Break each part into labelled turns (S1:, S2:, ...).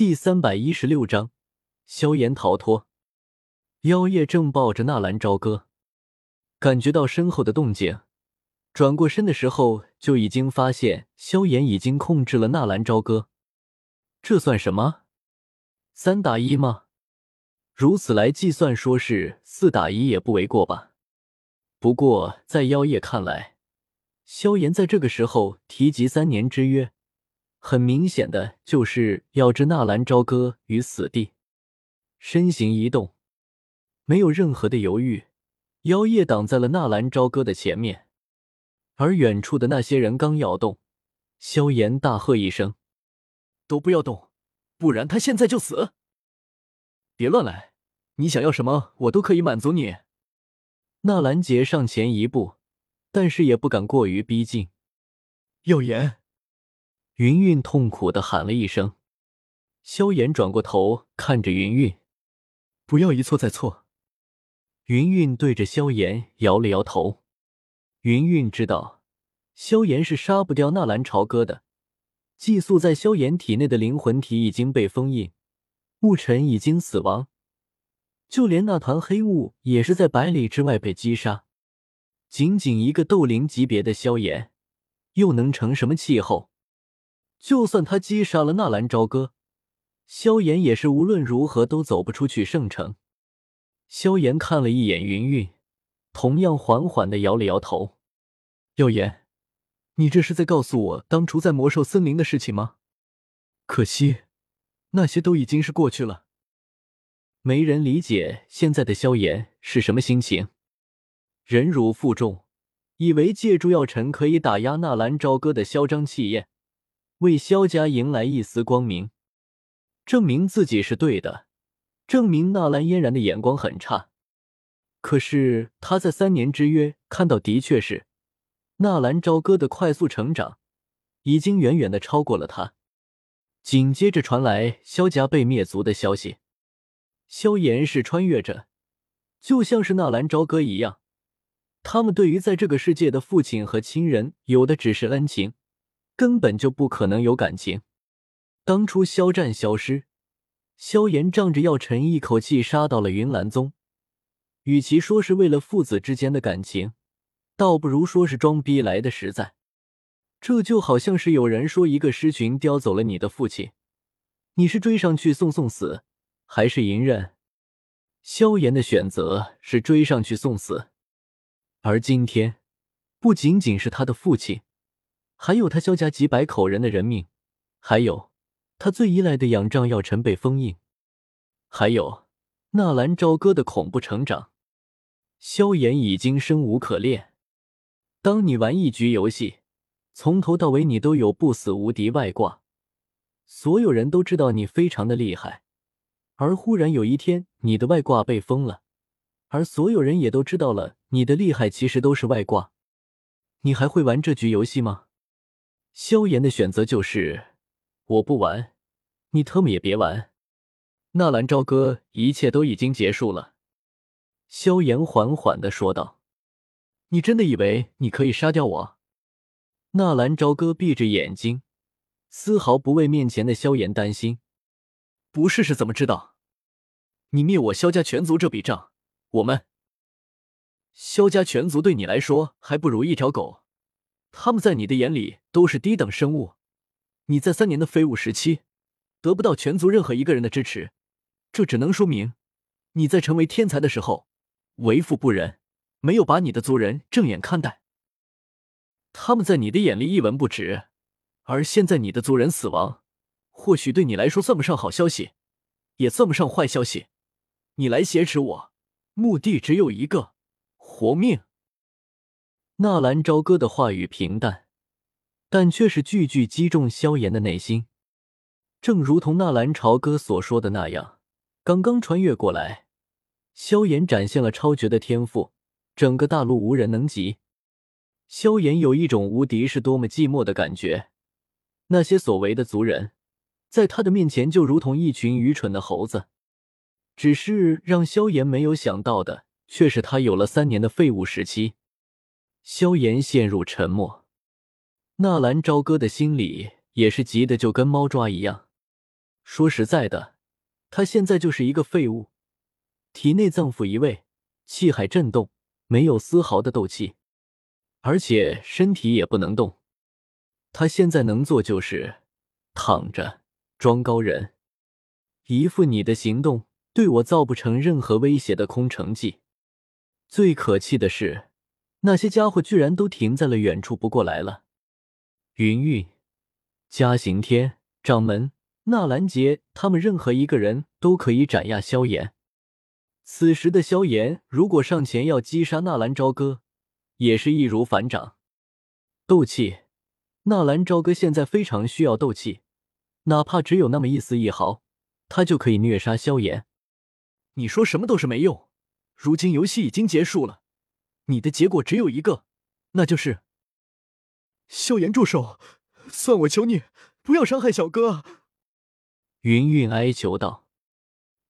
S1: 第三百一十六章，萧炎逃脱。妖夜正抱着纳兰朝歌，感觉到身后的动静，转过身的时候就已经发现萧炎已经控制了纳兰朝歌。这算什么？三打一吗？如此来计算，说是四打一也不为过吧。不过在妖夜看来，萧炎在这个时候提及三年之约。很明显的就是要置纳兰朝歌于死地，身形一动，没有任何的犹豫，妖夜挡在了纳兰朝歌的前面。而远处的那些人刚要动，萧炎大喝一声：“
S2: 都不要动，不然他现在就死！别乱来，你想要什么，我都可以满足你。”
S1: 纳兰杰上前一步，但是也不敢过于逼近。
S2: 耀言。
S1: 云云痛苦的喊了一声，萧炎转过头看着云云，
S2: 不要一错再错。
S1: 云云对着萧炎摇了摇头。云云知道，萧炎是杀不掉纳兰朝歌的。寄宿在萧炎体内的灵魂体已经被封印，牧尘已经死亡，就连那团黑雾也是在百里之外被击杀。仅仅一个斗灵级别的萧炎，又能成什么气候？就算他击杀了纳兰朝歌，萧炎也是无论如何都走不出去圣城。萧炎看了一眼云韵，同样缓缓的摇了摇头。
S2: 耀炎，你这是在告诉我当初在魔兽森林的事情吗？可惜，那些都已经是过去了。
S1: 没人理解现在的萧炎是什么心情，忍辱负重，以为借助药尘可以打压纳兰朝歌的嚣张气焰。为萧家迎来一丝光明，证明自己是对的，证明纳兰嫣然的眼光很差。可是他在三年之约看到的确是纳兰朝歌的快速成长，已经远远的超过了他。紧接着传来萧家被灭族的消息，萧炎是穿越着，就像是纳兰朝歌一样，他们对于在这个世界的父亲和亲人，有的只是恩情。根本就不可能有感情。当初肖战消失，萧炎仗着药尘一口气杀到了云岚宗。与其说是为了父子之间的感情，倒不如说是装逼来的实在。这就好像是有人说一个狮群叼走了你的父亲，你是追上去送送死，还是隐忍？萧炎的选择是追上去送死。而今天，不仅仅是他的父亲。还有他萧家几百口人的人命，还有他最依赖的仰仗药尘被封印，还有纳兰朝歌的恐怖成长，萧炎已经生无可恋。当你玩一局游戏，从头到尾你都有不死无敌外挂，所有人都知道你非常的厉害，而忽然有一天你的外挂被封了，而所有人也都知道了你的厉害其实都是外挂，你还会玩这局游戏吗？萧炎的选择就是，我不玩，你特么也别玩。纳兰朝歌，一切都已经结束了。萧炎缓缓的说道：“
S2: 你真的以为你可以杀掉我？”
S1: 纳兰朝歌闭着眼睛，丝毫不为面前的萧炎担心。
S2: 不试试怎么知道？你灭我萧家全族这笔账，我们萧家全族对你来说还不如一条狗。他们在你的眼里都是低等生物，你在三年的废物时期得不到全族任何一个人的支持，这只能说明你在成为天才的时候为富不仁，没有把你的族人正眼看待。他们在你的眼里一文不值，而现在你的族人死亡，或许对你来说算不上好消息，也算不上坏消息。你来挟持我，目的只有一个：活命。
S1: 纳兰朝歌的话语平淡，但却是句句击中萧炎的内心。正如同纳兰朝歌所说的那样，刚刚穿越过来，萧炎展现了超绝的天赋，整个大陆无人能及。萧炎有一种无敌是多么寂寞的感觉。那些所谓的族人，在他的面前就如同一群愚蠢的猴子。只是让萧炎没有想到的，却是他有了三年的废物时期。萧炎陷入沉默，纳兰朝歌的心里也是急得就跟猫抓一样。说实在的，他现在就是一个废物，体内脏腑移位，气海震动，没有丝毫的斗气，而且身体也不能动。他现在能做就是躺着装高人，一副你的行动对我造不成任何威胁的空城计。最可气的是，那些家伙居然都停在了远处不过来了。云云、嘉行天、掌门纳兰杰，他们任何一个人都可以斩压萧炎。此时的萧炎，如果上前要击杀纳兰朝歌，也是易如反掌。斗气。纳兰朝歌现在非常需要斗气，哪怕只有那么一丝一毫，他就可以虐杀萧炎。
S2: 你说什么都是没用，如今游戏已经结束了，你的结果只有一个，那就是萧炎住手！算我求你，不要伤害小哥。
S1: 云云哀求道。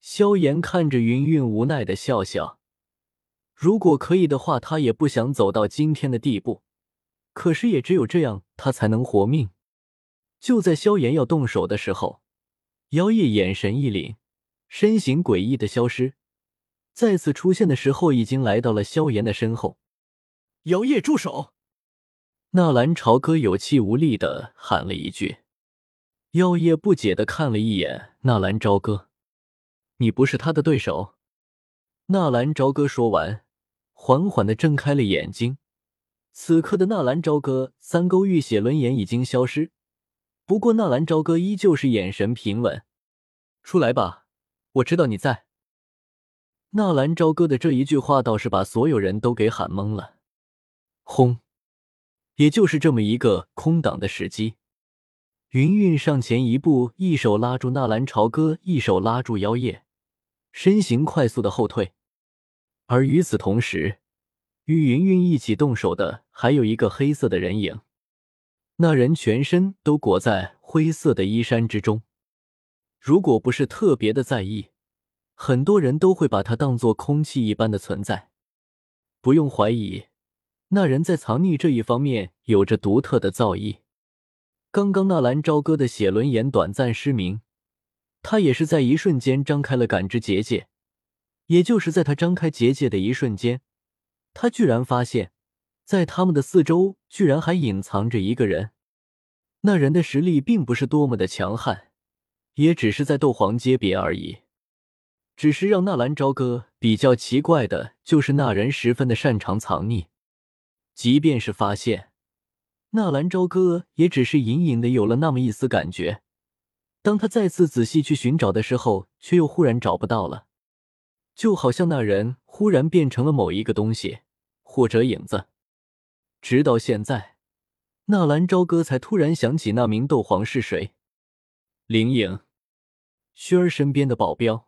S1: 萧炎看着云云无奈的笑笑，如果可以的话，他也不想走到今天的地步。可是也只有这样，他才能活命。就在萧炎要动手的时候，妖夜眼神一凛，身形诡异的消失，再次出现的时候，已经来到了萧炎的身后。
S2: 妖夜住手！
S1: 纳兰朝歌有气无力的喊了一句。妖夜不解的看了一眼纳兰朝歌：“你不是他的对手。”纳兰朝歌说完，缓缓的睁开了眼睛。此刻的纳兰朝歌三勾玉血轮眼已经消失，不过纳兰朝歌依旧是眼神平稳。
S2: 出来吧，我知道你在。
S1: 纳兰朝歌的这一句话倒是把所有人都给喊懵了。轰！也就是这么一个空档的时机，云云上前一步，一手拉住纳兰朝歌，一手拉住妖夜，身形快速的后退。而与此同时，与云云一起动手的还有一个黑色的人影，那人全身都裹在灰色的衣衫之中。如果不是特别的在意，很多人都会把它当做空气一般的存在。不用怀疑，那人在藏匿这一方面有着独特的造诣。刚刚纳兰朝歌的血轮眼短暂失明，他也是在一瞬间张开了感知结界，也就是在他张开结界的一瞬间。他居然发现，在他们的四周，居然还隐藏着一个人。那人的实力并不是多么的强悍，也只是在斗皇阶别而已。只是让纳兰朝歌比较奇怪的就是，那人十分的擅长藏匿。即便是发现，纳兰朝歌也只是隐隐的有了那么一丝感觉。当他再次仔细去寻找的时候，却又忽然找不到了。就好像那人忽然变成了某一个东西，或者影子。直到现在，纳兰朝歌才突然想起那名斗皇是谁。灵影，薰儿身边的保镖。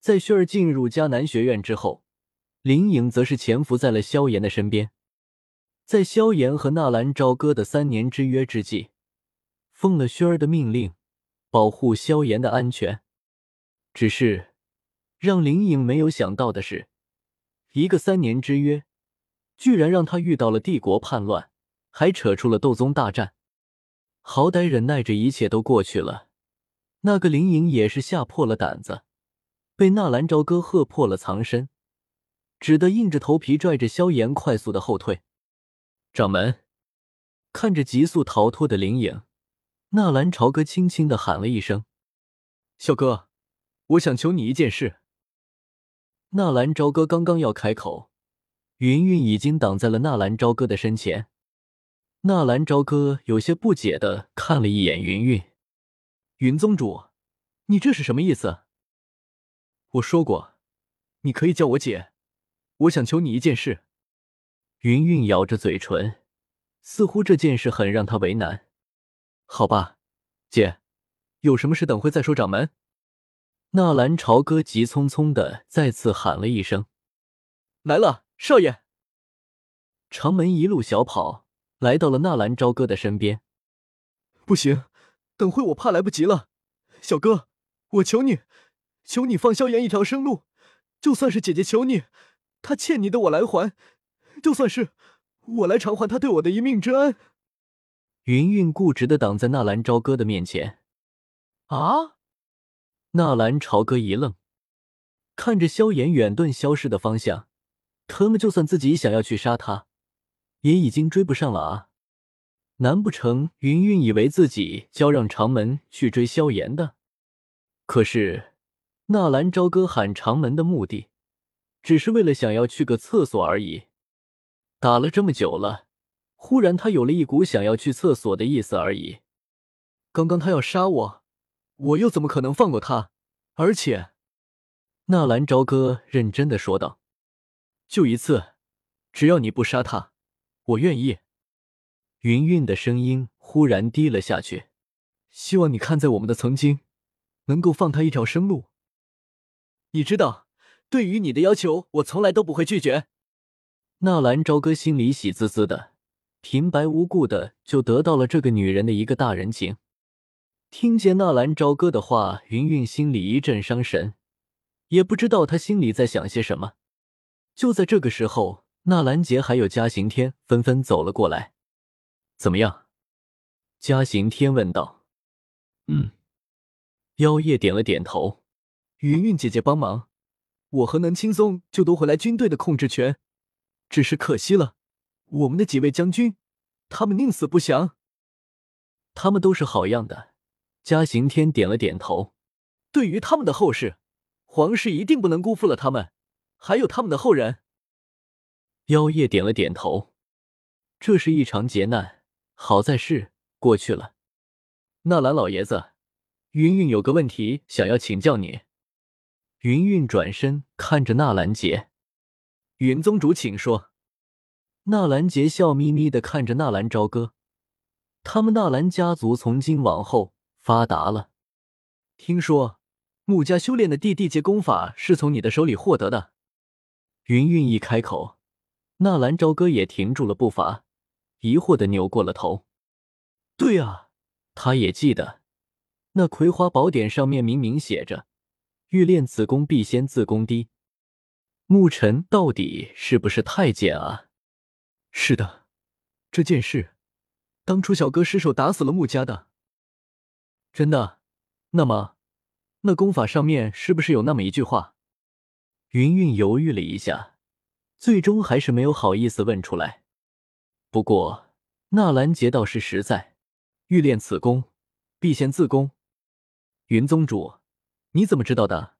S1: 在薰儿进入迦南学院之后，灵影则是潜伏在了萧炎的身边。在萧炎和纳兰朝歌的三年之约之际，奉了薰儿的命令，保护萧炎的安全。只是。让林颖没有想到的是，一个三年之约，居然让他遇到了帝国叛乱，还扯出了斗宗大战。好歹忍耐着一切都过去了，那个林颖也是吓破了胆子，被纳兰朝歌喝破了藏身，只得硬着头皮拽着萧炎快速的后退。掌门看着急速逃脱的林颖，纳兰朝歌轻轻的喊了一声：“
S2: 萧哥，我想求你一件事。”
S1: 纳兰朝歌刚刚要开口，云云已经挡在了纳兰朝歌的身前。纳兰朝歌有些不解的看了一眼云云，
S2: 云宗主，你这是什么意思？我说过，你可以叫我姐。我想求你一件事。
S1: 云云咬着嘴唇，似乎这件事很让她为难。
S2: 好吧，姐，有什么事等会再说。掌门。
S1: 纳兰朝歌急匆匆的再次喊了一声：“
S2: 来了，少爷！”
S1: 长门一路小跑来到了纳兰朝歌的身边。
S2: 不行，等会我怕来不及了。小哥，我求你，求你放萧炎一条生路。就算是姐姐求你，他欠你的我来还；就算是我来偿还他对我的一命之恩。
S1: 云云固执的挡在纳兰朝歌的面前。
S2: 啊！
S1: 纳兰朝歌一愣，看着萧炎远遁消失的方向，他们就算自己想要去杀他，也已经追不上了啊！难不成云云以为自己交让长门去追萧炎的？可是纳兰朝歌喊长门的目的，只是为了想要去个厕所而已。打了这么久了，忽然他有了一股想要去厕所的意思而已。
S2: 刚刚他要杀我，我又怎么可能放过他？而且，
S1: 纳兰朝歌认真的说道：“
S2: 就一次，只要你不杀他，我愿意。”
S1: 云云的声音忽然低了下去：“
S2: 希望你看在我们的曾经，能够放他一条生路。你知道，对于你的要求，我从来都不会拒绝。”
S1: 纳兰朝歌心里喜滋滋的，平白无故的就得到了这个女人的一个大人情。听见纳兰朝歌的话，云云心里一阵伤神，也不知道她心里在想些什么。就在这个时候，纳兰杰还有嘉行天纷纷走了过来。怎么样？嘉行天问道。
S2: 嗯，
S1: 妖夜点了点头。
S2: 云云姐姐帮忙，我和能轻松就夺回来军队的控制权。只是可惜了，我们的几位将军，他们宁死不降。
S1: 他们都是好样的。嘉行天点了点头。
S2: 对于他们的后事，皇室一定不能辜负了他们，还有他们的后人。
S1: 妖夜点了点头。这是一场劫难。好在是过去了。
S2: 纳兰老爷子，云云有个问题想要请教你。
S1: 云云转身看着纳兰杰，
S2: 云宗主，请说。
S1: 纳兰杰笑眯眯的看着纳兰朝歌，他们纳兰家族从今往后发达了。
S2: 听说穆家修炼的地地阶功法是从你的手里获得的。
S1: 云云一开口，纳兰朝歌也停住了步伐。疑惑的扭过了头，对啊，他也记得那《葵花宝典》上面明明写着“欲练此功，必先自宫低”。牧尘到底是不是太监啊？
S2: 是的，这件事当初小哥失手打死了穆家的，
S1: 真的。那么，那功法上面是不是有那么一句话？云云犹豫了一下，最终还是没有好意思问出来。不过，纳兰杰倒是实在，欲练此功，必先自宫。
S2: 云宗主，你怎么知道的？